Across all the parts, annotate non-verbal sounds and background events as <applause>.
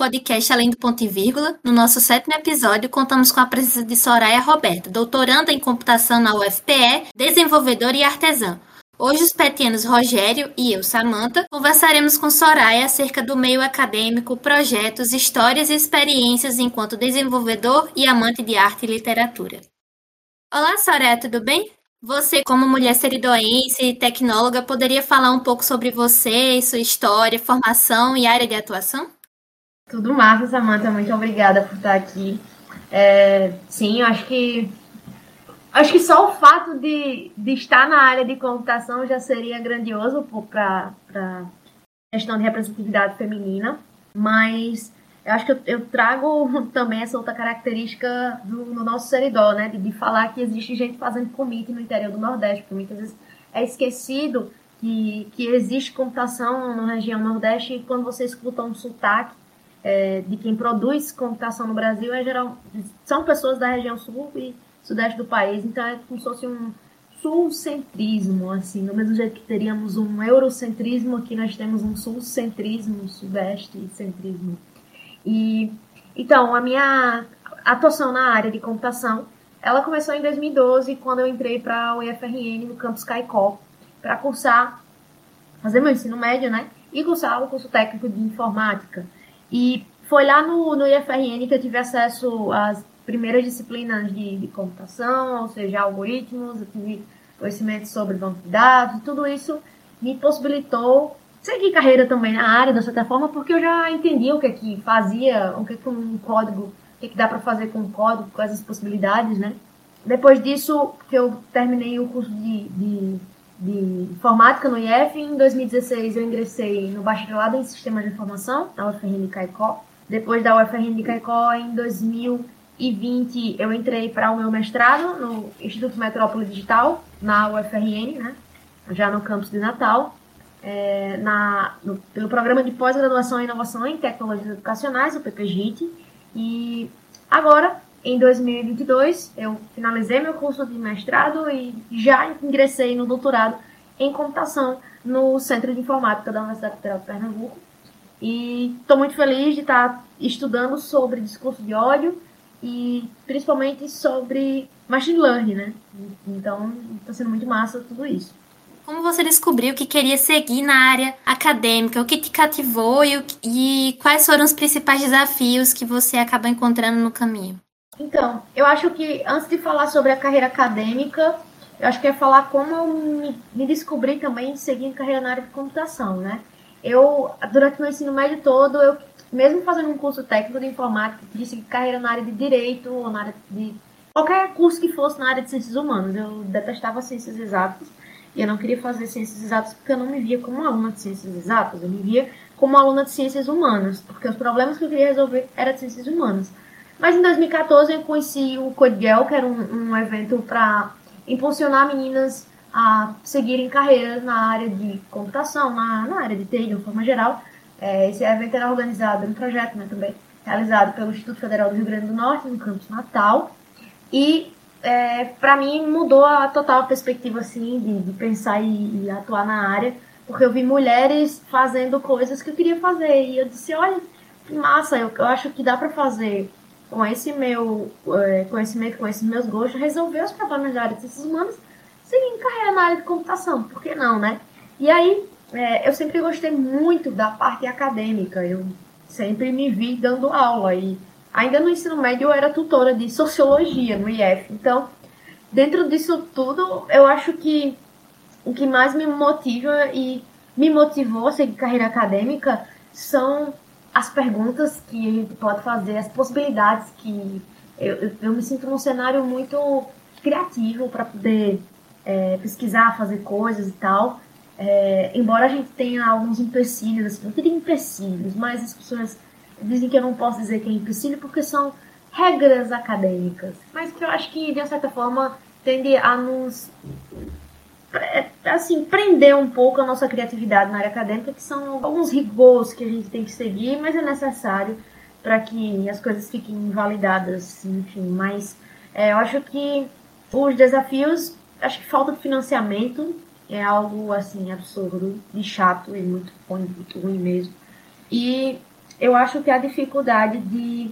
podcast Além do Ponto e Vírgula. No nosso sétimo episódio, contamos com a presença de Soraya Roberta, doutoranda em computação na UFPE, desenvolvedora e artesã. Hoje, os petianos Rogério e eu, Samantha, conversaremos com Soraya acerca do meio acadêmico, projetos, histórias e experiências enquanto desenvolvedor e amante de arte e literatura. Olá, Soraya, tudo bem? Você, como mulher seridoense e tecnóloga, poderia falar um pouco sobre você, sua história, formação e área de atuação? Tudo massa, Samantha. Muito obrigada por estar aqui. É, sim, acho que acho que só o fato de, de estar na área de computação já seria grandioso para questão de representatividade feminina, mas eu acho que eu, eu, trago <laughs> também essa outra característica do, no nosso seridó, né? De, de, falar que existe gente fazendo commit no interior do Nordeste, porque muitas vezes é esquecido que, que existe computação na região Nordeste e quando você escuta um sotaque é, de quem produz computação no Brasil, é geral, são pessoas da região sul e sudeste do país, então é como se fosse um sulcentrismo, assim, do mesmo jeito que teríamos um eurocentrismo, aqui nós temos um sulcentrismo, sudeste centrismo. E então, a minha atuação na área de computação, ela começou em 2012, quando eu entrei para o IFRN no campus Caicó, para cursar, fazer meu ensino médio, né? E cursar o curso técnico de informática. E foi lá no, no IFRN que eu tive acesso às primeiras disciplinas de, de computação, ou seja, algoritmos, eu tive conhecimento sobre banco de dados, tudo isso me possibilitou segui carreira também na área, da certa forma, porque eu já entendia o que é que fazia, o que é que um código, o que, é que dá para fazer com um código, quais as possibilidades, né? Depois disso, que eu terminei o curso de, de, de informática no IF, em 2016 eu ingressei no bacharelado em Sistemas de Informação, na UFRN Caicó. Depois da UFRN de Caicó, em 2020, eu entrei para o meu mestrado no Instituto Metrópole Digital, na UFRN, né? Já no campus de Natal é, na, no, pelo Programa de Pós-Graduação em Inovação em Tecnologias Educacionais, o PPGIT, e agora, em 2022, eu finalizei meu curso de mestrado e já ingressei no doutorado em computação no Centro de Informática da Universidade Federal de Pernambuco. E estou muito feliz de estar estudando sobre discurso de ódio e principalmente sobre machine learning, né? Então, está sendo muito massa tudo isso. Como você descobriu que queria seguir na área acadêmica? O que te cativou e, e quais foram os principais desafios que você acabou encontrando no caminho? Então, eu acho que antes de falar sobre a carreira acadêmica, eu acho que é falar como eu me, me descobri também seguindo carreira na área de computação, né? Eu, durante meu ensino médio todo, eu, mesmo fazendo um curso técnico de informática, queria seguir carreira na área de direito ou na área de qualquer curso que fosse na área de ciências humanas. Eu detestava ciências exatas. E eu não queria fazer ciências exatas porque eu não me via como aluna de ciências exatas, eu me via como aluna de ciências humanas, porque os problemas que eu queria resolver eram de ciências humanas. Mas em 2014 eu conheci o Code Girl, que era um, um evento para impulsionar meninas a seguirem carreiras na área de computação, na, na área de TI de uma forma geral. É, esse evento era organizado, um projeto né, também, realizado pelo Instituto Federal do Rio Grande do Norte, no campus Natal. E é, para mim mudou a total perspectiva assim de, de pensar e, e, atuar na área, porque eu vi mulheres fazendo coisas que eu queria fazer e eu disse, olha, que massa, eu, eu acho que dá para fazer com esse meu é, conhecimento, com esses meus gostos, resolver os problemas da área de ciências humanas seguindo carreira na área de computação, por que não, né? E aí, é, eu sempre gostei muito da parte acadêmica, eu sempre me vi dando aula e Ainda no ensino médio eu era tutora de sociologia no IF. Então, dentro disso tudo, eu acho que o que mais me motiva e me motivou a seguir carreira acadêmica são as perguntas que a gente pode fazer, as possibilidades que eu, eu, me sinto num cenário muito criativo para poder é, pesquisar, fazer coisas e tal. É, embora a gente tenha alguns empecilhos, assim, não teria empecilhos, mas as pessoas dizem que eu não posso dizer que é empecilho porque são regras acadêmicas, mas que eu acho que, de certa forma, tende a nos assim, prender um pouco a nossa criatividade na área acadêmica, que são alguns rigores que a gente tem que seguir, mas é necessário para que as coisas fiquem validadas, enfim. Mas é, eu acho que os desafios, acho que falta de financiamento é algo assim absurdo e chato e muito, muito ruim mesmo. E eu acho que a dificuldade de.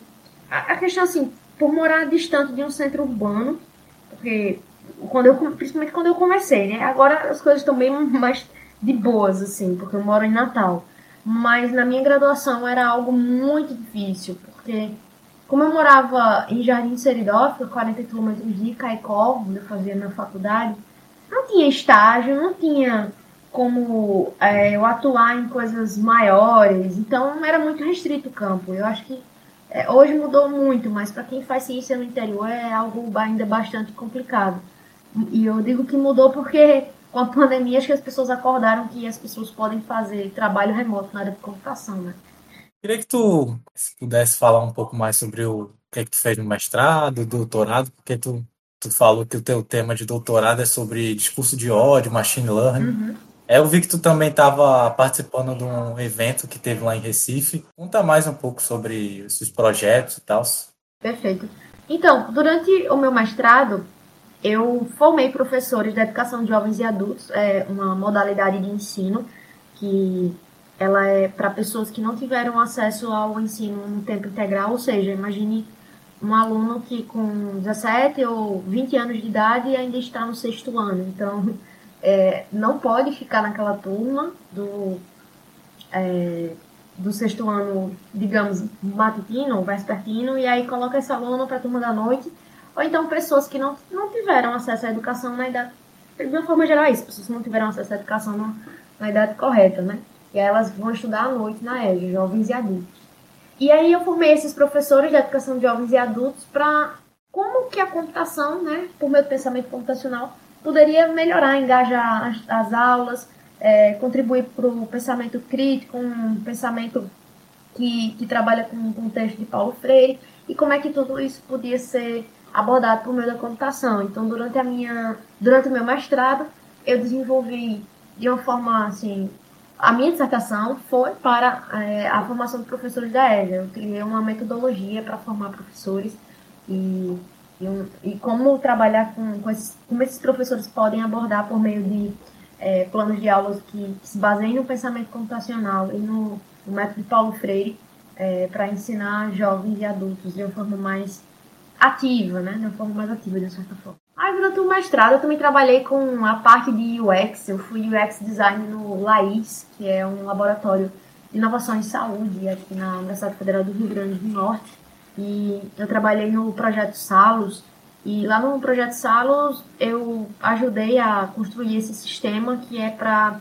A questão assim, por morar distante de um centro urbano, porque quando eu, principalmente quando eu comecei, né? Agora as coisas estão bem mais de boas, assim, porque eu moro em Natal. Mas na minha graduação era algo muito difícil, porque como eu morava em Jardim Seridó, 40 quilômetros de Caicó, onde eu fazia minha faculdade, não tinha estágio, não tinha como é, eu atuar em coisas maiores, então era muito restrito o campo. Eu acho que é, hoje mudou muito, mas para quem faz ciência no interior é algo ainda bastante complicado. E eu digo que mudou porque com a pandemia acho que as pessoas acordaram que as pessoas podem fazer trabalho remoto na área de computação, né? Queria que tu pudesse falar um pouco mais sobre o que, é que tu fez no mestrado, doutorado, porque tu, tu falou que o teu tema de doutorado é sobre discurso de ódio, machine learning. Uhum. Eu vi que tu também estava participando de um evento que teve lá em Recife. Conta mais um pouco sobre esses projetos e tal. Perfeito. Então, durante o meu mestrado, eu formei professores de educação de jovens e adultos, é uma modalidade de ensino que ela é para pessoas que não tiveram acesso ao ensino no tempo integral, ou seja, imagine um aluno que com 17 ou 20 anos de idade ainda está no sexto ano. Então, é, não pode ficar naquela turma do, é, do sexto ano, digamos, matutino ou vespertino, e aí coloca esse aluno para a turma da noite, ou então pessoas que não, não tiveram acesso à educação na idade, de uma forma geral é isso, pessoas que não tiveram acesso à educação na, na idade correta, né? E aí elas vão estudar à noite na EJA, jovens e adultos. E aí eu formei esses professores de educação de jovens e adultos para como que a computação, né, por meio do pensamento computacional, poderia melhorar, engajar as, as aulas, é, contribuir para o pensamento crítico, um pensamento que, que trabalha com, o texto de Paulo Freire, e como é que tudo isso podia ser abordado por meio da computação. Então, durante a minha, durante o meu mestrado, eu desenvolvi de uma forma assim, a minha dissertação foi para é, a formação de professores da EJA. Eu criei uma metodologia para formar professores e e, e como trabalhar com, com esses, como esses professores podem abordar por meio de é, planos de aulas que, que, se baseiem no pensamento computacional e no, no método de Paulo Freire é, para ensinar jovens e adultos de uma forma mais ativa, né? De uma forma mais ativa, de certa forma. Aí, durante o mestrado, eu também trabalhei com a parte de UX. Eu fui UX Design no LAIS, que é um laboratório de inovação em saúde aqui na Universidade Federal do Rio Grande do Norte. E eu trabalhei no projeto Salos. E lá no projeto Salos eu ajudei a construir esse sistema que é para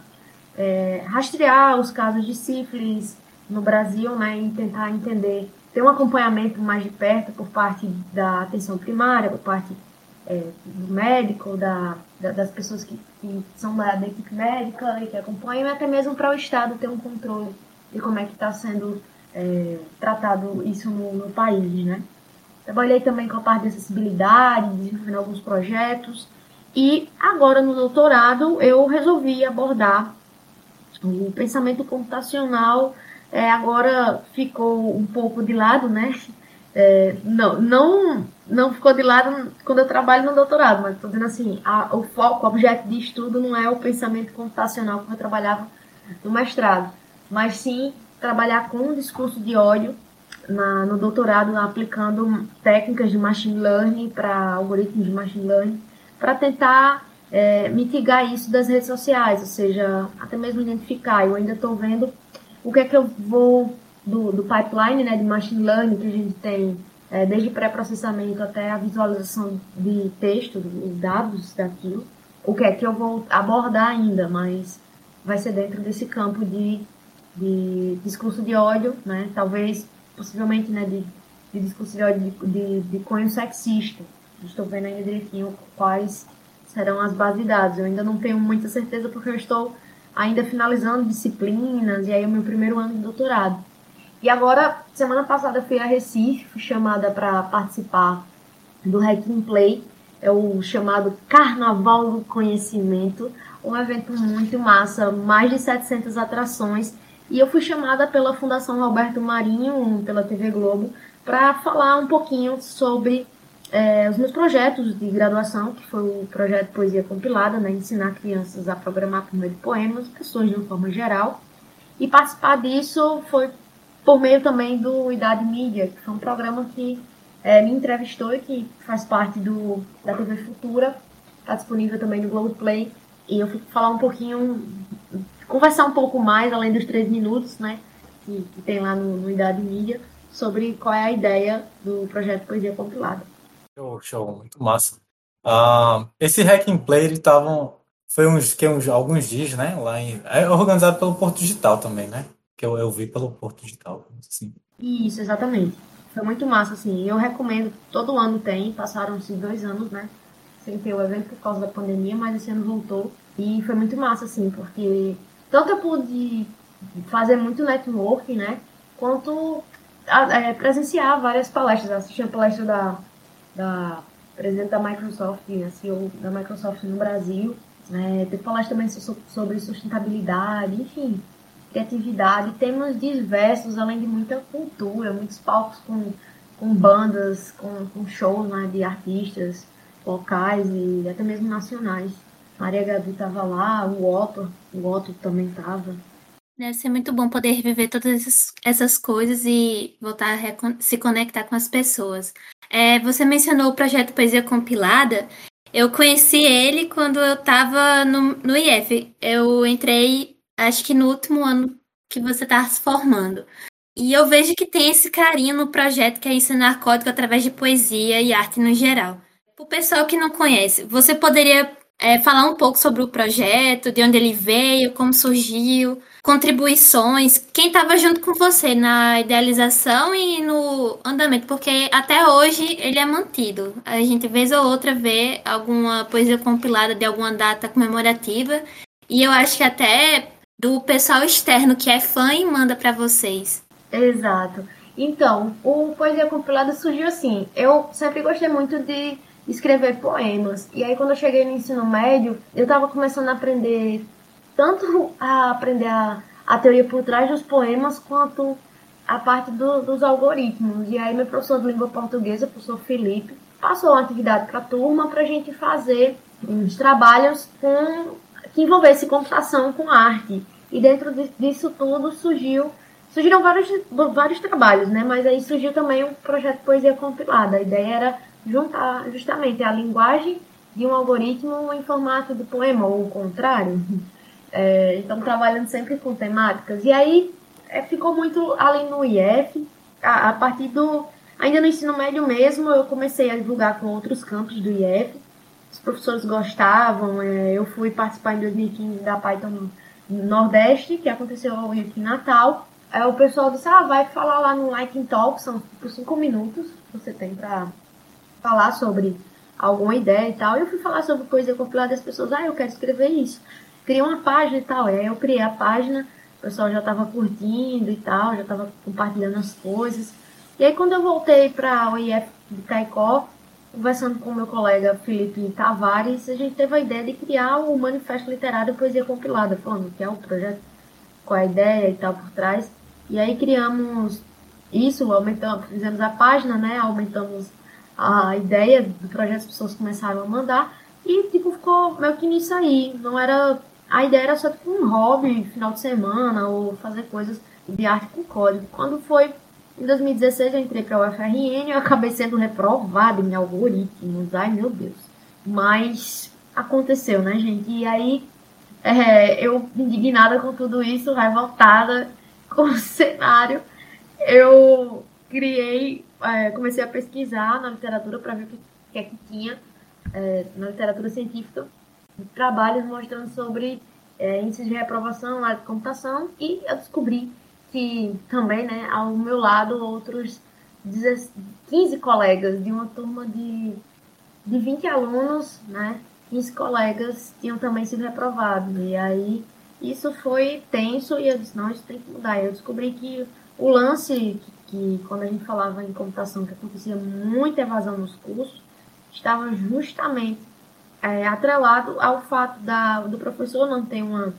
é, rastrear os casos de sífilis no Brasil, né, e tentar entender, ter um acompanhamento mais de perto por parte da atenção primária, por parte é, do médico, da, da, das pessoas que, que são da, da, equipe médica e que acompanham, e até mesmo para o Estado ter um controle de como é que está sendo é, tratado isso no, no, país, né? Trabalhei também com a parte de acessibilidade, desenvolvendo alguns projetos. E agora no doutorado eu resolvi abordar o pensamento computacional. É, agora ficou um pouco de lado, né? É, não, não, não ficou de lado quando eu trabalho no doutorado, mas estou dizendo assim, a, o foco, o objeto de estudo não é o pensamento computacional como eu trabalhava no mestrado, mas sim trabalhar com um discurso de ódio na, no doutorado, aplicando técnicas de machine learning para algoritmos de machine learning, para tentar é, mitigar isso das redes sociais, ou seja, até mesmo identificar. Eu ainda estou vendo o que é que eu vou do, do pipeline né, de machine learning que a gente tem, é, desde pré-processamento até a visualização de texto, dos dados daquilo, o que é que eu vou abordar ainda, mas vai ser dentro desse campo de de discurso de ódio, né? Talvez, possivelmente, né, de, de discurso de ódio de, de, de cunho sexista. Estou vendo ainda direitinho quais serão as bases de dados. Eu ainda não tenho muita certeza porque eu estou ainda finalizando disciplinas e aí o meu primeiro ano de doutorado. E agora, semana passada fui a Recife, fui chamada para participar do Hacking Play, é o chamado Carnaval do Conhecimento, um evento muito massa, mais de 700 atrações e eu fui chamada pela Fundação Roberto Marinho, pela TV Globo, para falar um pouquinho sobre é, os meus projetos de graduação, que foi o projeto Poesia Compilada, né, ensinar crianças a programar por meio de poemas, pessoas de uma forma geral. E participar disso foi por meio também do Idade Mídia, que foi um programa que é, me entrevistou e que faz parte do, da TV Futura, está disponível também no Globoplay. E eu fui falar um pouquinho, conversar um pouco mais, além dos três minutos, né, que, que tem lá no, no Idade Mídia, sobre qual é a ideia do projeto Poesia Compilada. Show, show, muito massa. Uh, esse Hack and Play, ele tava, foi uns, que, uns, alguns dias, né, lá em, é organizado pelo Porto Digital também, né, que eu, eu vi pelo Porto Digital, assim. Isso, exatamente. Foi muito massa, assim, eu recomendo, todo ano tem, passaram-se dois anos, né, sem ter o evento por causa da pandemia, mas esse ano voltou, e foi muito massa, assim, porque tanto eu pude fazer muito networking, né, quanto é, presenciar várias palestras, assistir a palestra da, da presidente da Microsoft, a CEO da Microsoft no Brasil, é, teve palestra também sobre sustentabilidade, enfim, criatividade, temas diversos, além de muita cultura, muitos palcos com, com bandas, com, com shows né, de artistas locais e até mesmo nacionais. Maria Gabi estava lá, o Otto, o Otto também estava. Deve ser muito bom poder reviver todas essas coisas e voltar a se conectar com as pessoas. É, você mencionou o projeto Poesia Compilada. Eu conheci ele quando eu estava no, no IF. Eu entrei, acho que no último ano que você estava se formando. E eu vejo que tem esse carinho no projeto que é ensinar código através de poesia e arte no geral. Para o pessoal que não conhece, você poderia é, falar um pouco sobre o projeto, de onde ele veio, como surgiu, contribuições, quem estava junto com você na idealização e no andamento, porque até hoje ele é mantido. A gente vez ou outra vê alguma poesia compilada de alguma data comemorativa e eu acho que até do pessoal externo que é fã e manda para vocês. Exato. Então, o Poesia Compilada surgiu assim. Eu sempre gostei muito de escrever poemas. E aí quando eu cheguei no ensino médio, eu estava começando a aprender tanto a aprender a, a teoria por trás dos poemas quanto a parte do, dos algoritmos. E aí meu professor de língua portuguesa, o professor Felipe, passou uma atividade para a turma para a gente fazer uns trabalhos com, que envolvesse computação com arte. E dentro disso tudo surgiu surgiram vários, vários trabalhos, né? Mas aí surgiu também um projeto Poesia Compilada. A ideia era juntar justamente a linguagem de um algoritmo em formato de poema, ou o contrário. É, então, trabalhando sempre com temáticas. E aí, é, ficou muito além no IF. A, a, partir do... Ainda no ensino médio mesmo, eu comecei a divulgar com outros campos do IF. Os professores gostavam. É, eu fui participar em 2015 da Python no Nordeste, que aconteceu aqui em Natal. Aí o pessoal disse, ah, vai falar lá no Lightning Talk, são por cinco minutos que você tem para falar sobre alguma ideia e tal. E eu fui falar sobre coisa compilada das pessoas, ah, eu quero escrever isso. Criei uma página e tal. Aí eu criei a página, o pessoal já estava curtindo e tal, já estava compartilhando as coisas. E aí quando eu voltei para o IF de Caicó, conversando com meu colega Felipe Tavares, a gente teve a ideia de criar o Manifesto Literário Poesia Compilada, falando que é o projeto, qual é a ideia e tal por trás. E aí criamos isso, aumentamos, fizemos a página, né? Aumentamos a ideia do projeto, as pessoas começaram a mandar e tipo ficou meio que nisso aí. Não era a ideia era só tipo um hobby, final de semana ou fazer coisas de arte com código. Quando foi em 2016 eu entrei para o UFRN, eu acabei sendo reprovada em algoritmos. Ai meu Deus. Mas aconteceu, né, gente? E aí é, eu indignada com tudo isso, revoltada com o <laughs> cenário, eu criei é, comecei a pesquisar na literatura para ver o que, que é que tinha é, na literatura científica trabalhos mostrando sobre é, índices de reprovação área de computação e eu descobri que também, né, ao meu lado, outros 15 colegas de uma turma de, de 20 alunos, né, 15 colegas tinham também sido reprovados. E aí isso foi tenso e eu disse, não, isso tem que mudar. Eu descobri que o lance que quando a gente falava em computação que acontecia muita evasão nos cursos, estava justamente é, atrelado ao fato da, do professor não ter uma,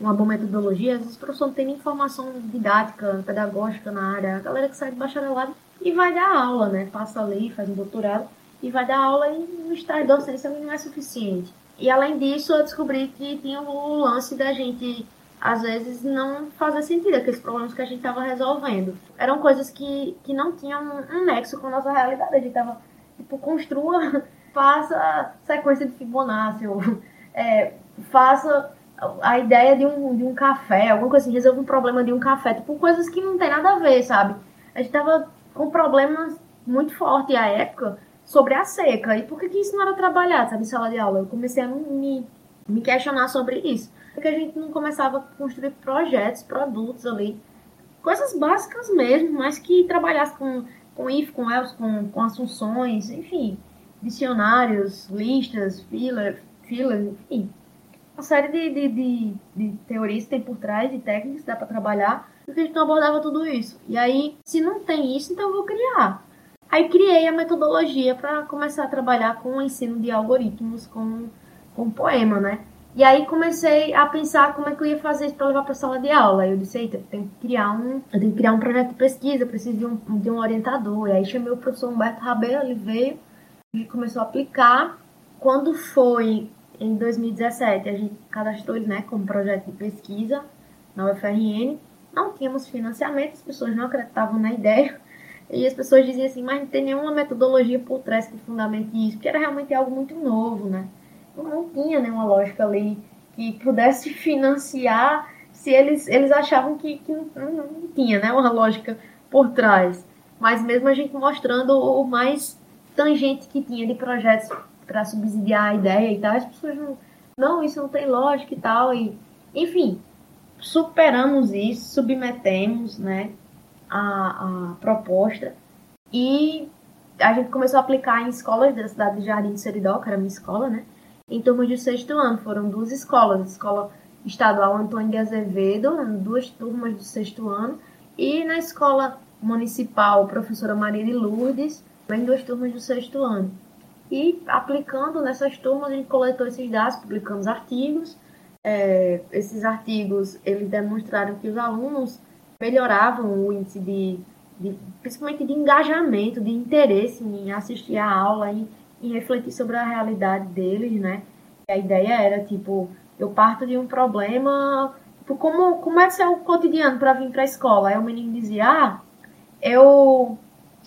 uma boa metodologia, às vezes o professor não tem informação didática, pedagógica na área, a galera que sai de bacharelado e vai dar aula, né? Passa ali, faz um doutorado e vai dar aula e no estágio docência não é suficiente. E além disso, eu descobri que tinha o lance da gente às vezes não fazia sentido aqueles problemas que a gente estava resolvendo. Eram coisas que, que não tinham um nexo com a nossa realidade. A gente estava, tipo, construa, <laughs> faça sequência de Fibonacci, ou, é, faça a ideia de um, de um café, alguma coisa assim, resolva um problema de um café, tipo, coisas que não tem nada a ver, sabe? A gente tava com problemas muito fortes à época sobre a seca. E por que, que isso não era trabalhado, sabe, em sala de aula? Eu comecei a me, me questionar sobre isso. Porque a gente não começava a construir projetos, produtos ali, coisas básicas mesmo, mas que trabalhasse com, com if, com else, com, com assunções, enfim, dicionários, listas, filas, filas, enfim. Uma série de, de, de, de teorias que tem por trás, de técnicas que dá para trabalhar, porque a gente não abordava tudo isso. E aí, se não tem isso, então eu vou criar. Aí criei a metodologia para começar a trabalhar com o ensino de algoritmos com, com poema, né? E aí comecei a pensar como é que eu ia fazer isso para levar para sala de aula. Eu disse, eita, tem que criar um, eu tenho que criar um projeto de pesquisa, preciso de um, de um orientador. E aí chamei o professor Humberto Rabelo, ele veio e começou a aplicar. Quando foi em 2017, a gente cadastrou ele né, como projeto de pesquisa na UFRN. Não tínhamos financiamento, as pessoas não acreditavam na ideia. E as pessoas diziam assim, mas não tem nenhuma metodologia por trás que fundamente isso, porque era realmente algo muito novo, né? Não tinha nenhuma lógica ali que pudesse financiar se eles, eles achavam que, que não, não, tinha né, uma lógica por trás. Mas mesmo a gente mostrando o mais tangente que tinha de projetos para subsidiar a ideia e tal, as pessoas não, não, isso não tem lógica e tal. E, enfim, superamos isso, submetemos né, a, a proposta e a gente começou a aplicar em escolas da cidade de Jardim de Seridó, que era minha escola, né? Em turmas de sexto ano. Foram duas escolas, a escola estadual Antônio de Azevedo, duas turmas do sexto ano, e na escola municipal professora Maria de Lourdes, também duas turmas do sexto ano. E aplicando nessas turmas, a gente coletou esses dados, publicamos artigos. É, esses artigos, eles demonstraram que os alunos melhoravam o índice de, de, principalmente de engajamento, de interesse em assistir a aula, em e refletir sobre a realidade deles, né? A ideia era, tipo, eu parto de um problema, tipo, como, como é que é o cotidiano para vir para a escola? Aí o menino dizia, ah, eu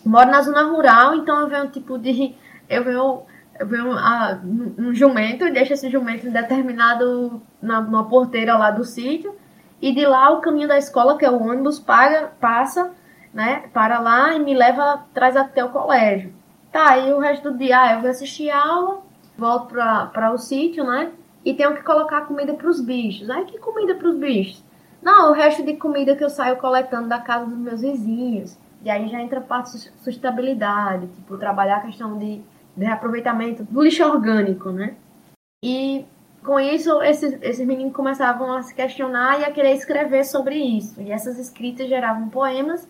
moro na zona rural, então eu venho, tipo, de... Eu venho, eu venho ah, um jumento, deixa esse jumento determinado na, numa porteira lá do sítio, e de lá o caminho da escola, que é o ônibus, paga, passa, né, para lá e me leva, traz até o colégio. Tá, e o resto do dia, ah, eu vou assistir aula, volto para o sítio, né? E tenho que colocar comida para os bichos. Aí, que comida para os bichos? Não, o resto de comida que eu saio coletando da casa dos meus vizinhos. E aí já entra a parte de sustentabilidade, tipo, trabalhar a questão de, de reaproveitamento do lixo orgânico, né? E com isso, esses, esses meninos começavam a se questionar e a querer escrever sobre isso. E essas escritas geravam poemas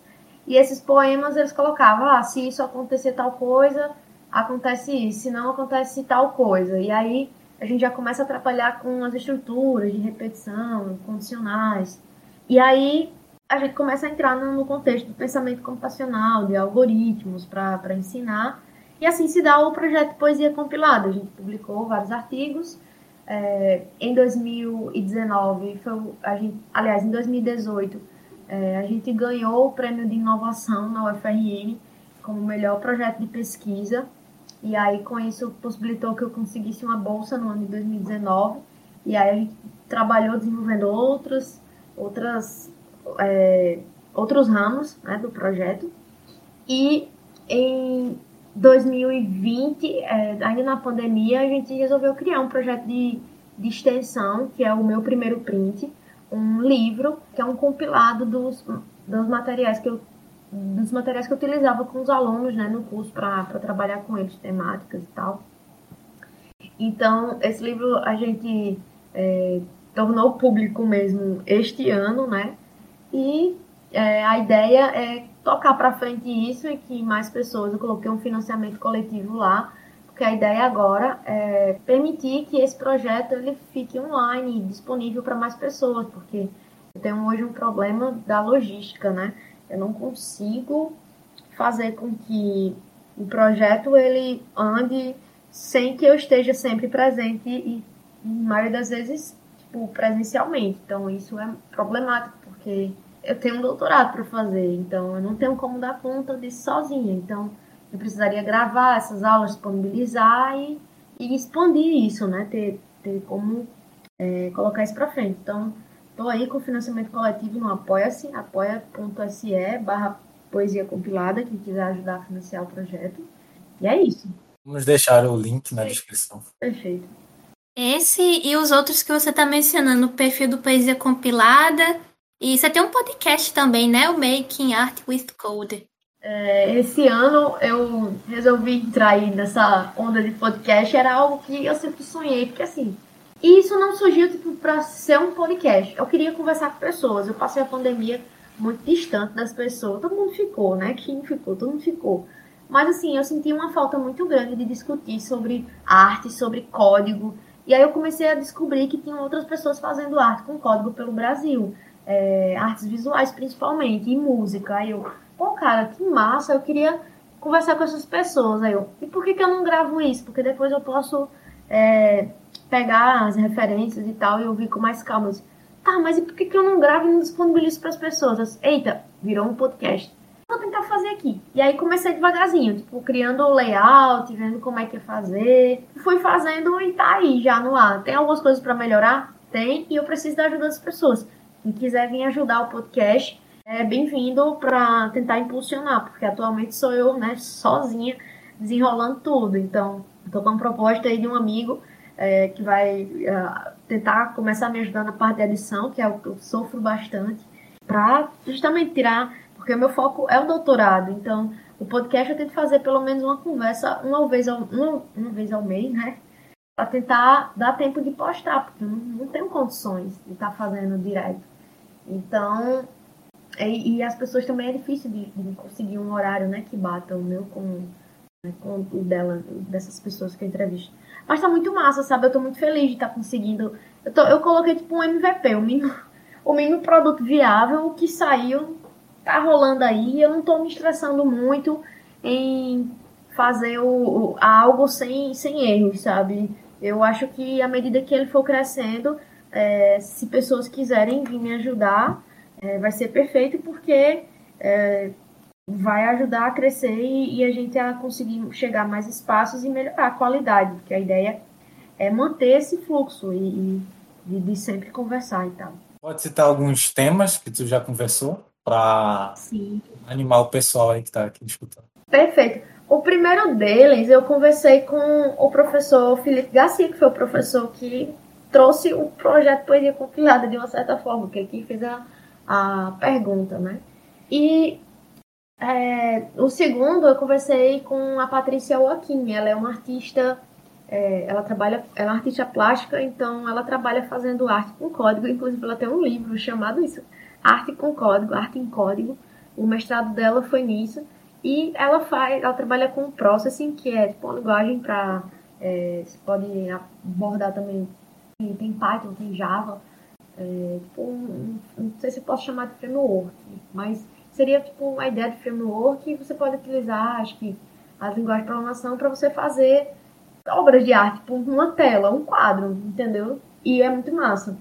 e esses poemas eles colocavam, ah, se isso acontecer tal coisa, acontece isso, se não acontece tal coisa. E aí a gente já começa a trabalhar com as estruturas de repetição, condicionais. E aí a gente começa a entrar no contexto do pensamento computacional, de algoritmos para ensinar. E assim se dá o projeto Poesia Compilada. A gente publicou vários artigos. É, em 2019, foi, a gente, aliás, em 2018, é, a gente ganhou o prêmio de inovação na UFRN como melhor projeto de pesquisa. E aí, com isso, possibilitou que eu conseguisse uma bolsa no ano de 2019. E aí, a gente trabalhou desenvolvendo outros, outras, é, outros ramos né, do projeto. E em 2020, é, ainda na pandemia, a gente resolveu criar um projeto de, de extensão, que é o meu primeiro print, um livro que é um compilado dos, dos materiais que eu dos materiais que eu utilizava com os alunos né, no curso para trabalhar com eles, temáticas e tal. Então, esse livro a gente é, tornou público mesmo este ano, né? E é, a ideia é tocar para frente isso e que mais pessoas, eu coloquei um financiamento coletivo lá, porque a ideia agora é permitir que esse projeto ele fique online, disponível para mais pessoas, porque eu tenho hoje um problema da logística, né? Eu não consigo fazer com que o projeto ele ande sem que eu esteja sempre presente e, na maioria das vezes, tipo, presencialmente. Então, isso é problemático, porque eu tenho um doutorado para fazer, então eu não tenho como dar conta disso sozinha. Então, eu precisaria gravar essas aulas, disponibilizar e, e expandir isso, né? Ter, ter como é, colocar isso para frente. Então, estou aí com financiamento coletivo no Apoia-se, apoia.se barra poesia compilada, quem quiser ajudar a financiar o projeto. E é isso. Vamos deixar o link na descrição. Perfeito. Esse e os outros que você está mencionando, o perfil do Poesia Compilada. E você tem um podcast também, né? O Making Art with Code. É, esse ano eu resolvi entrar aí nessa onda de podcast. Era algo que eu sempre sonhei, porque assim, isso não surgiu tipo para ser um podcast. Eu queria conversar com pessoas. Eu passei a pandemia muito distante das pessoas. Todo mundo ficou, né? Quem ficou? Todo mundo ficou. Mas assim, eu senti uma falta muito grande de discutir sobre arte, sobre código. E aí eu comecei a descobrir que tinham outras pessoas fazendo arte com código pelo Brasil. É, artes visuais principalmente, e música. Aí eu, pô, cara, que massa, eu queria conversar com essas pessoas. Aí eu, e por que, que eu não gravo isso? Porque depois eu posso é, pegar as referências e tal e ouvir com mais calma. Disse, tá, mas e por que, que eu não gravo e não disponibilizo para as pessoas? Disse, Eita, virou um podcast vou tentar fazer aqui. E aí comecei devagarzinho, tipo, criando o layout, vendo como é que ia fazer. Fui fazendo e tá aí já no ar. Tem algumas coisas para melhorar? Tem, e eu preciso da ajuda das pessoas. Quem quiser vir ajudar o podcast, é bem-vindo para tentar impulsionar, porque atualmente sou eu, né, sozinha, desenrolando tudo. Então, tô com uma proposta aí de um amigo é, que vai uh, tentar começar a me ajudar na parte de edição, que é o que eu sofro bastante, para justamente tirar porque o meu foco é o doutorado. Então, o podcast eu tento fazer pelo menos uma conversa uma vez ao, uma, uma vez ao mês, né? Para tentar dar tempo de postar, porque eu não, não tenho condições de estar tá fazendo direto. Então, e, e, as pessoas também é difícil de, de, conseguir um horário, né, que bata o meu com, né, com o dela, dessas pessoas que eu entrevisto. Mas tá muito massa, sabe? Eu tô muito feliz de estar tá conseguindo. Eu, tô, eu coloquei tipo um MVP, o mínimo, o mínimo produto viável que saiu tá rolando aí, eu não tô me estressando muito em fazer o, o, algo sem, sem erros, sabe? Eu acho que à medida que ele for crescendo, é, se pessoas quiserem vir me ajudar, é, vai ser perfeito porque é, vai ajudar a crescer e, e, a gente a conseguir chegar a mais espaços e melhorar a qualidade, porque a ideia é manter esse fluxo e, e de sempre conversar e tal. Pode citar alguns temas que tu já conversou? para animar o pessoal aí que está aqui escutando. Perfeito. O primeiro deles, eu conversei com o professor Felipe Garcia, que foi o professor que trouxe o projeto Poesia Compilada, de uma certa forma, que ele fez a, a pergunta, né? E é, o segundo, eu conversei com a Patrícia Joaquim, ela é uma artista, é, ela trabalha, ela é uma artista plástica, então ela trabalha fazendo arte com código, inclusive ela tem um livro chamado isso, arte com código, arte em código. O mestrado dela foi nisso. E ela faz, ela trabalha com processing, que é tipo uma linguagem para. É, você pode abordar também. Tem Python, tem Java. É, tipo não sei se eu posso chamar de framework, mas seria tipo uma ideia de framework e você pode utilizar, acho que, as linguagens de programação para você fazer obras de arte, tipo uma tela, um quadro, entendeu? E é muito massa.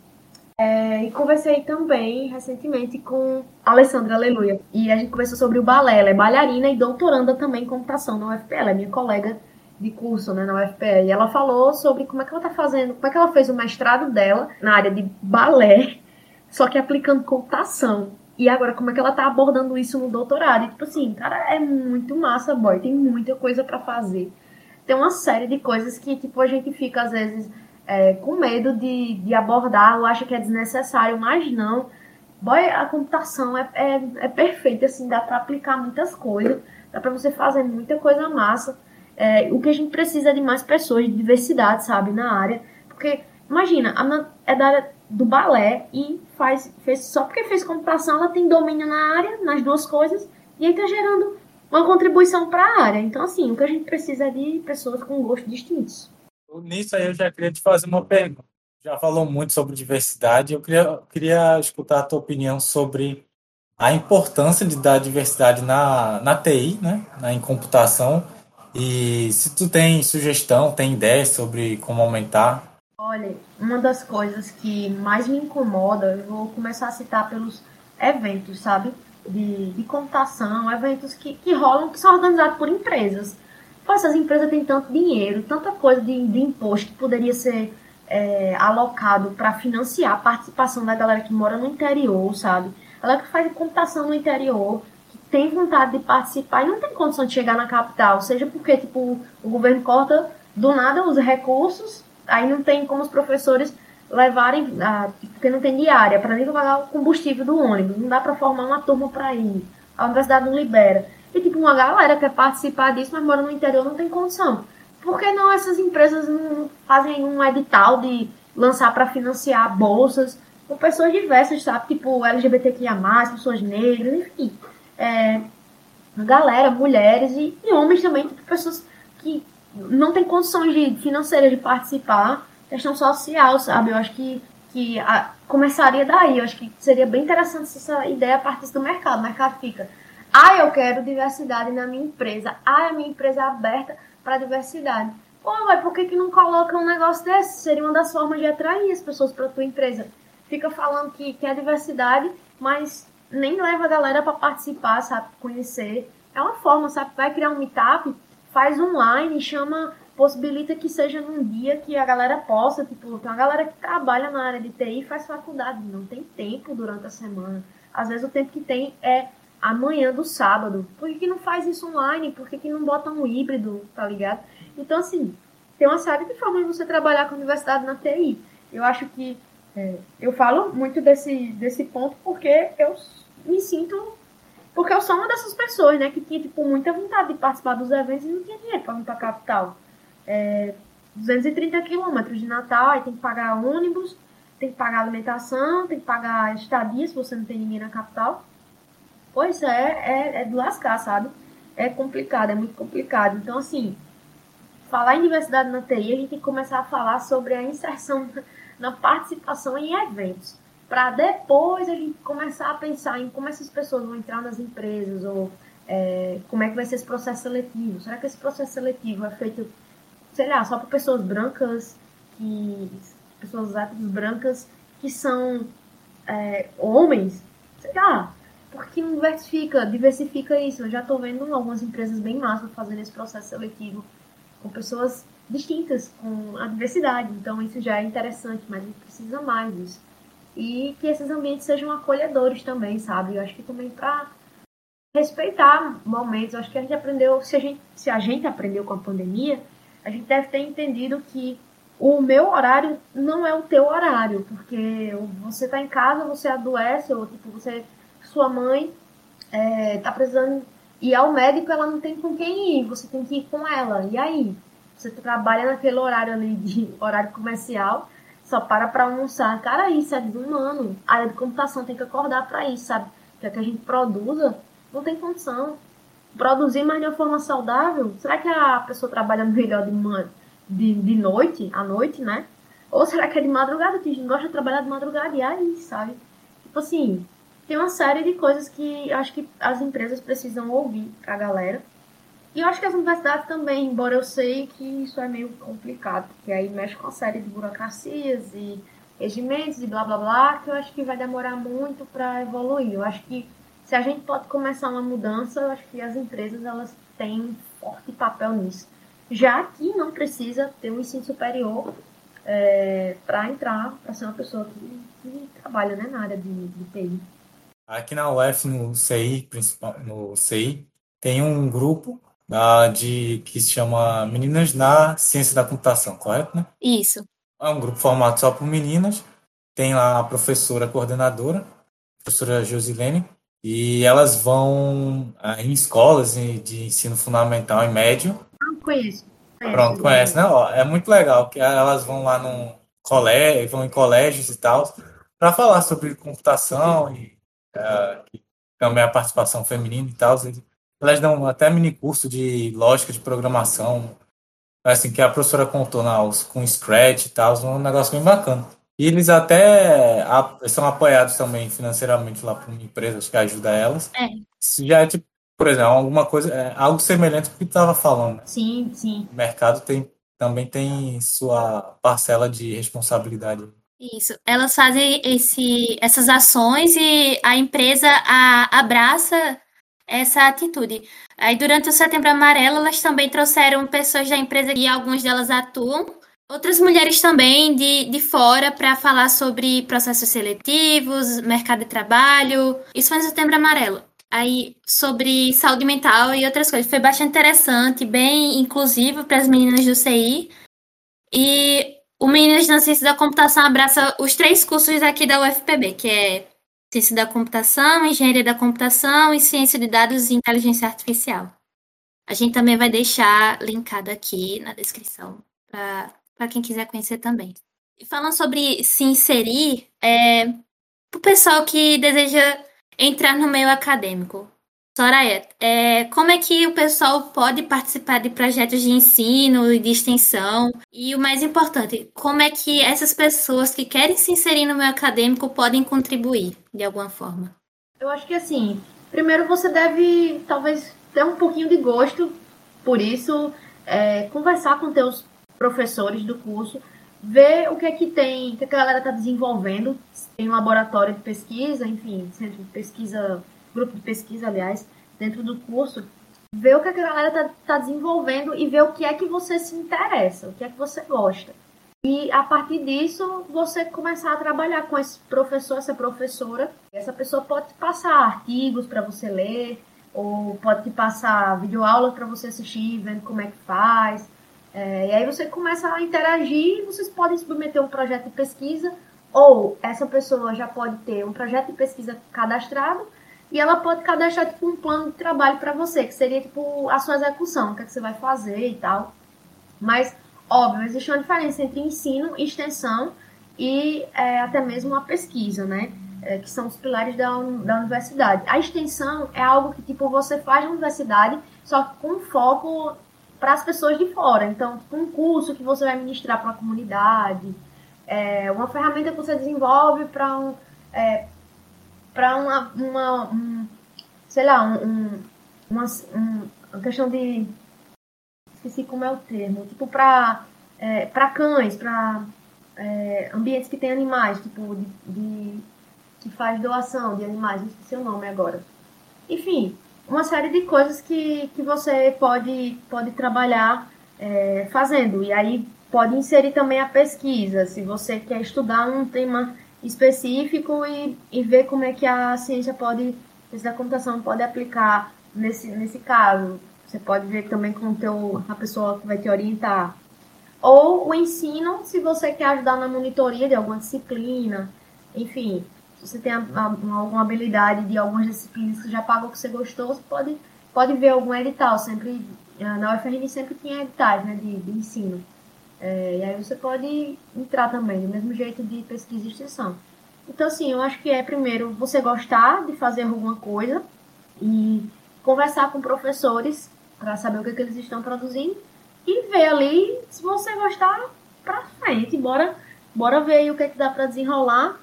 É, e conversei também recentemente com a Alessandra Aleluia. E a gente conversou sobre o balé. Ela é bailarina e doutoranda também em computação na UFPE. Ela é minha colega de curso né, na UFPE. E ela falou sobre como é que ela tá fazendo, como é que ela fez o mestrado dela na área de balé, só que aplicando computação. E agora, como é que ela tá abordando isso no doutorado? E, tipo assim, cara, é muito massa, boy. Tem muita coisa para fazer. Tem uma série de coisas que, tipo, a gente fica, às vezes, é, com medo de, de abordar ou acha que é desnecessário, mas não. Boy, a computação é, é, é perfeita, assim, dá para aplicar muitas coisas, dá para você fazer muita coisa massa. É, o que a gente precisa é de mais pessoas, de diversidade, sabe, na área. Porque, imagina, a é da área do balé e faz, fez, só porque fez computação, ela tem domínio na área, nas duas coisas, e aí tá gerando uma contribuição para a área. Então, assim, o que a gente precisa é de pessoas com gostos distintos. Nisso aí eu já queria te fazer uma pergunta. Já falou muito sobre diversidade. Eu queria, queria escutar a tua opinião sobre a importância de dar diversidade na, na TI, né? Na, em computação. E se tu tem sugestão, tem ideia sobre como aumentar Olha, uma das coisas que mais me incomoda, eu vou começar a citar pelos eventos, sabe? De, de computação, eventos que, que rolam, que são organizados por empresas. Pô, essas empresas têm tanto dinheiro, tanta coisa de, de imposto que poderia ser é, alocado para financiar a participação da galera que mora no interior, sabe? Ela que faz computação no interior, tem vontade de participar e não tem condição de chegar na capital, seja porque tipo, o governo corta do nada os recursos, aí não tem como os professores levarem, ah, porque não tem diária, para nem pagar o combustível do ônibus, não dá para formar uma turma para ir, a universidade não libera. E tipo, uma galera quer participar disso, mas mora no interior não tem condição. Por que não essas empresas não fazem um edital de lançar para financiar bolsas com pessoas diversas, sabe? Tipo LGBTQIA, pessoas negras, enfim. É, galera, mulheres e, e homens também, tipo, pessoas que não têm condições de, financeiras de participar, questão social, sabe? Eu acho que, que a, começaria daí. Eu acho que seria bem interessante se essa ideia partisse do mercado. O mercado fica, ah, eu quero diversidade na minha empresa. Ah, a minha empresa é aberta para diversidade. Pô, mas por que, que não coloca um negócio desse? Seria uma das formas de atrair as pessoas para tua empresa. Fica falando que quer diversidade, mas nem leva a galera para participar, sabe? Conhecer. É uma forma, sabe? Vai criar um meetup, faz online, chama, possibilita que seja num dia que a galera possa, tipo, tem uma galera que trabalha na área de TI e faz faculdade, não tem tempo durante a semana. Às vezes o tempo que tem é amanhã do sábado. Por que, que não faz isso online? Por que, que não bota um híbrido, tá ligado? Então, assim, tem uma série de formas de você trabalhar com a universidade na TI. Eu acho que é, eu falo muito desse, desse ponto porque eu me sinto. Porque eu sou uma dessas pessoas, né, que tinha, tipo, muita vontade de participar dos eventos e não tinha dinheiro para vir pra capital. É, 230 quilômetros de Natal, aí tem que pagar ônibus, tem que pagar alimentação, tem que pagar estadia se você não tem ninguém na capital. Pois é, é, é lascar, sabe? É complicado, é muito complicado. Então, assim, falar em diversidade na TI, a gente tem que começar a falar sobre a inserção <laughs> na participação em eventos. Para depois gente começar a pensar em como essas pessoas vão entrar nas empresas, ou é, como é que vai ser esse processo seletivo. Será que esse processo seletivo é feito, sei lá, só para pessoas brancas, que, pessoas héteros brancas que são é, homens? Sei lá, porque não diversifica, diversifica isso. Eu já estou vendo algumas empresas bem massas fazendo esse processo seletivo com pessoas distintas, com a diversidade. Então isso já é interessante, mas a gente precisa mais disso. E que esses ambientes sejam acolhedores também, sabe? Eu acho que também para respeitar momentos. Eu acho que a gente aprendeu, se a gente, se a gente aprendeu com a pandemia, a gente deve ter entendido que o meu horário não é o teu horário, porque você está em casa, você adoece, ou tipo, você sua mãe é, tá precisando ir ao médico, ela não tem com quem ir, você tem que ir com ela. E aí? Você trabalha naquele horário ali de <laughs> horário comercial, só para para almoçar. Cara, isso é desumano. A área de computação tem que acordar para isso, sabe? Que é que a gente produza, não tem função. Produzir mais de uma forma saudável, será que a pessoa trabalha <laughs> melhor de, manhã, de, de noite, à noite, né? Ou será que é de madrugada? Que a gente gosta de trabalhar de madrugada e aí, sabe? Tipo assim, tem uma série de coisas que acho que as empresas precisam ouvir a galera. E eu acho que as universidades também, embora eu sei que isso é meio complicado, porque aí mexe com uma série de burocracias e regimentos e blá blá blá, que eu acho que vai demorar muito para evoluir. Eu acho que se a gente pode começar uma mudança, eu acho que as empresas elas têm um forte papel nisso. Já que não precisa ter um ensino superior é, para entrar, para ser uma pessoa que, que trabalha né, na área de, de TI. Aqui na UF, no CI, principal, no CI, tem um grupo uh, de, que se chama Meninas na Ciência da Computação, correto? Né? Isso. É um grupo formado só por meninas. Tem lá a professora coordenadora, a professora Josilene, e elas vão uh, em escolas de ensino fundamental e médio. Não conheço. conheço Pronto, conhece, né? Ó, é muito legal que elas vão lá no colégio, vão em colégios e tal, para falar sobre computação e que também a participação feminina e tal. Elas dão até mini curso de lógica de programação, assim, que a professora contou na com Scratch e tal, um negócio bem bacana. E eles até são apoiados também financeiramente lá por empresas que ajuda elas. É. Já é tipo, por exemplo, alguma coisa, é algo semelhante ao que tu estava falando. Sim, sim. O mercado tem também tem sua parcela de responsabilidade. Isso, elas fazem esse, essas ações e a empresa a, abraça essa atitude. Aí, durante o Setembro Amarelo, elas também trouxeram pessoas da empresa e algumas delas atuam. Outras mulheres também de, de fora para falar sobre processos seletivos, mercado de trabalho. Isso foi no Setembro Amarelo. Aí, sobre saúde mental e outras coisas. Foi bastante interessante, bem inclusivo para as meninas do CI. E o Meninas na Ciência da Computação abraça os três cursos aqui da UFPB, que é Ciência da Computação, Engenharia da Computação e Ciência de Dados e Inteligência Artificial. A gente também vai deixar linkado aqui na descrição para quem quiser conhecer também. E falando sobre se inserir, é, para o pessoal que deseja entrar no meio acadêmico, Soraya, é, como é que o pessoal pode participar de projetos de ensino e de extensão? E o mais importante, como é que essas pessoas que querem se inserir no meio acadêmico podem contribuir de alguma forma? Eu acho que assim, primeiro você deve talvez ter um pouquinho de gosto por isso, é, conversar com teus professores do curso, ver o que é que tem, o que a galera está desenvolvendo, tem um laboratório de pesquisa, enfim, centro de pesquisa grupo de pesquisa, aliás, dentro do curso, ver o que a galera tá, tá desenvolvendo e ver o que é que você se interessa, o que é que você gosta. E a partir disso, você começar a trabalhar com esse professor, essa professora. Essa pessoa pode te passar artigos para você ler, ou pode te passar videoaulas para você assistir, vendo como é que faz. É, e aí você começa a interagir vocês podem submeter um projeto de pesquisa, ou essa pessoa já pode ter um projeto de pesquisa cadastrado e ela pode cadastrar tipo, um plano de trabalho para você, que seria tipo a sua execução, o que, é que você vai fazer e tal. Mas, óbvio, existe uma diferença entre ensino, extensão e é, até mesmo a pesquisa, né? É, que são os pilares da, da universidade. A extensão é algo que tipo você faz na universidade, só que com foco para as pessoas de fora. Então, tipo, um curso que você vai ministrar para a comunidade, é, uma ferramenta que você desenvolve para um, é, para uma, uma um, sei lá, um, uma, um, uma questão de esqueci como é o termo, tipo para é, para cães, para é, ambientes que tem animais, tipo de, de, que faz doação de animais, não esqueci o nome agora. Enfim, uma série de coisas que, que você pode, pode trabalhar é, fazendo. E aí pode inserir também a pesquisa, se você quer estudar um tema específico e, e ver como é que a ciência pode, a computação pode aplicar nesse, nesse caso. Você pode ver também com teu, a pessoa que vai te orientar. Ou o ensino, se você quer ajudar na monitoria de alguma disciplina, enfim, se você tem a, a, alguma habilidade de algumas disciplinas que já pagou que você gostou, você pode, pode ver algum edital. Sempre, na UFRN sempre tinha editais né, de, de ensino. É, e aí você pode entrar também, do mesmo jeito de pesquisa e extensão. Então, assim, eu acho que é primeiro você gostar de fazer alguma coisa e conversar com professores para saber o que, é que, eles estão produzindo e ver ali se você gostar para frente. Bora, bora ver aí o que, é que dá para desenrolar.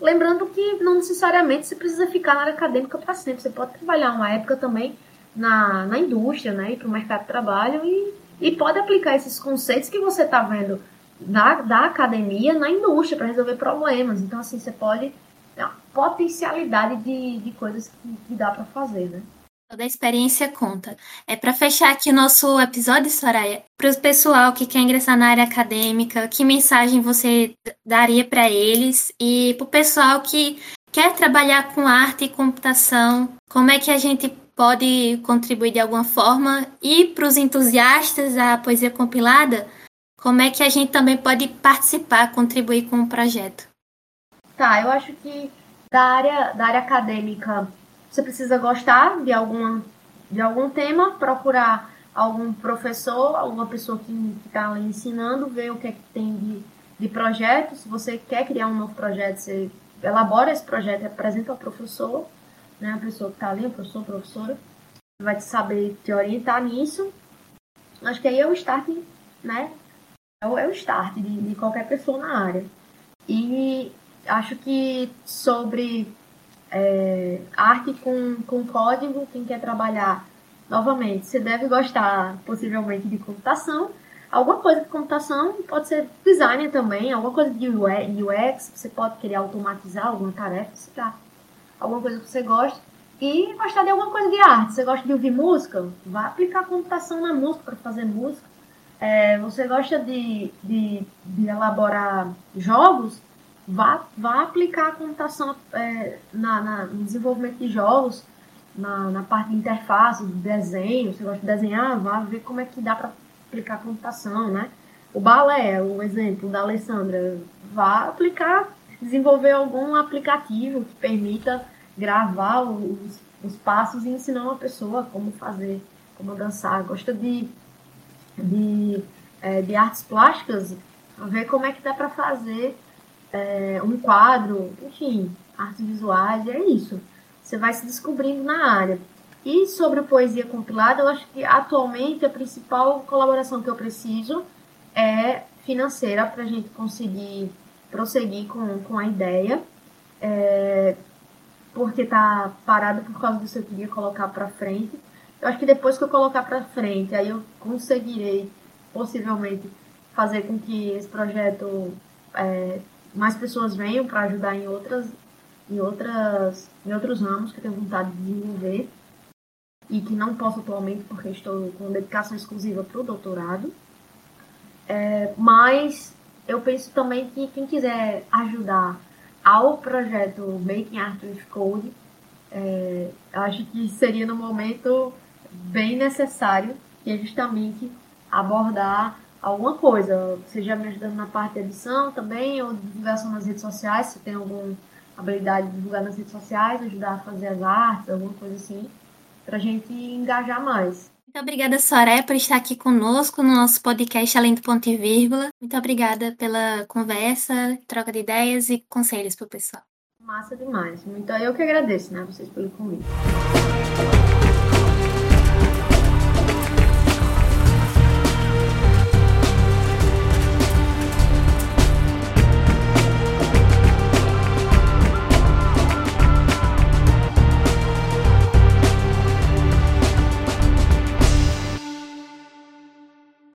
Lembrando que não necessariamente você precisa ficar na área acadêmica para sempre. Você pode trabalhar uma época também na, na indústria, né? Ir para o mercado de trabalho e e pode aplicar esses conceitos que você está vendo da, da academia na indústria para resolver problemas. Então, assim, você pode ter uma potencialidade de, de coisas que, que dá para fazer, né? Toda a experiência conta. É para fechar aqui o nosso episódio, Soraya, para o pessoal que quer ingressar na área acadêmica, que mensagem você daria para eles e para o pessoal que quer trabalhar com arte e computação, como é que a gente pode contribuir de alguma forma. E para os entusiastas da poesia compilada, como é que a gente também pode participar, contribuir com o projeto? Tá, eu acho que da área, da área acadêmica você precisa gostar de, alguma, de algum tema, procurar algum professor, alguma pessoa que está ensinando, ver o que é que tem de, de projeto. Se você quer criar um novo projeto, você elabora esse projeto apresenta ao professor né? A pessoa que está ali, o professor, a professora, vai te saber te orientar nisso. Acho que aí é o start, né? É o, é o start de, de qualquer pessoa na área. E acho que sobre é, arte com, com código, quem quer trabalhar, novamente, você deve gostar possivelmente de computação, alguma coisa de computação, pode ser design também, alguma coisa de UX, você pode querer automatizar alguma tarefa, sei lá, alguma coisa que você gosta. E gostar de alguma coisa de arte. Você gosta de ouvir música? Vá aplicar computação na música para fazer música. É, você gosta de, de, de, elaborar jogos? Vá, vá aplicar a computação é, na, na, no desenvolvimento de jogos, na, na parte de interface, de desenho. Você gosta de desenhar? Vá ver como é que dá para aplicar computação, né? O balé, o exemplo da Alessandra, vá aplicar, desenvolver algum aplicativo que permita gravar os, os passos e ensinar uma pessoa como fazer, como dançar. Gosta de, de, é, de artes plásticas, ver como é que dá para fazer é, um quadro, enfim, artes visuais, é isso. Você vai se descobrindo na área. E sobre poesia compilada, eu acho que atualmente a principal colaboração que eu preciso é financeira para a gente conseguir prosseguir com, com a ideia. É, porque tá parado por causa disso eu queria colocar para frente. Eu acho que depois que eu colocar para frente, aí eu conseguirei possivelmente fazer com que esse projeto é, mais pessoas venham para ajudar em outras em outras em outros ramos que eu tenho vontade de desenvolver e que não posso atualmente porque estou com dedicação exclusiva para o doutorado. É, mas eu penso também que quem quiser ajudar ao projeto Making Art with Code, é, acho que seria no momento bem necessário que é justamente abordar alguma coisa, seja me ajudando na parte de edição também, ou divulgação nas redes sociais, se tem alguma habilidade de divulgar nas redes sociais, ajudar a fazer as artes, alguma coisa assim, para a gente engajar mais. Muito obrigada, Soraya, por estar aqui conosco no nosso podcast Além do Ponto e Vírgula. Muito obrigada pela conversa, troca de ideias e conselhos para o pessoal. Massa demais. Muito eu que agradeço, né, vocês pelo convite.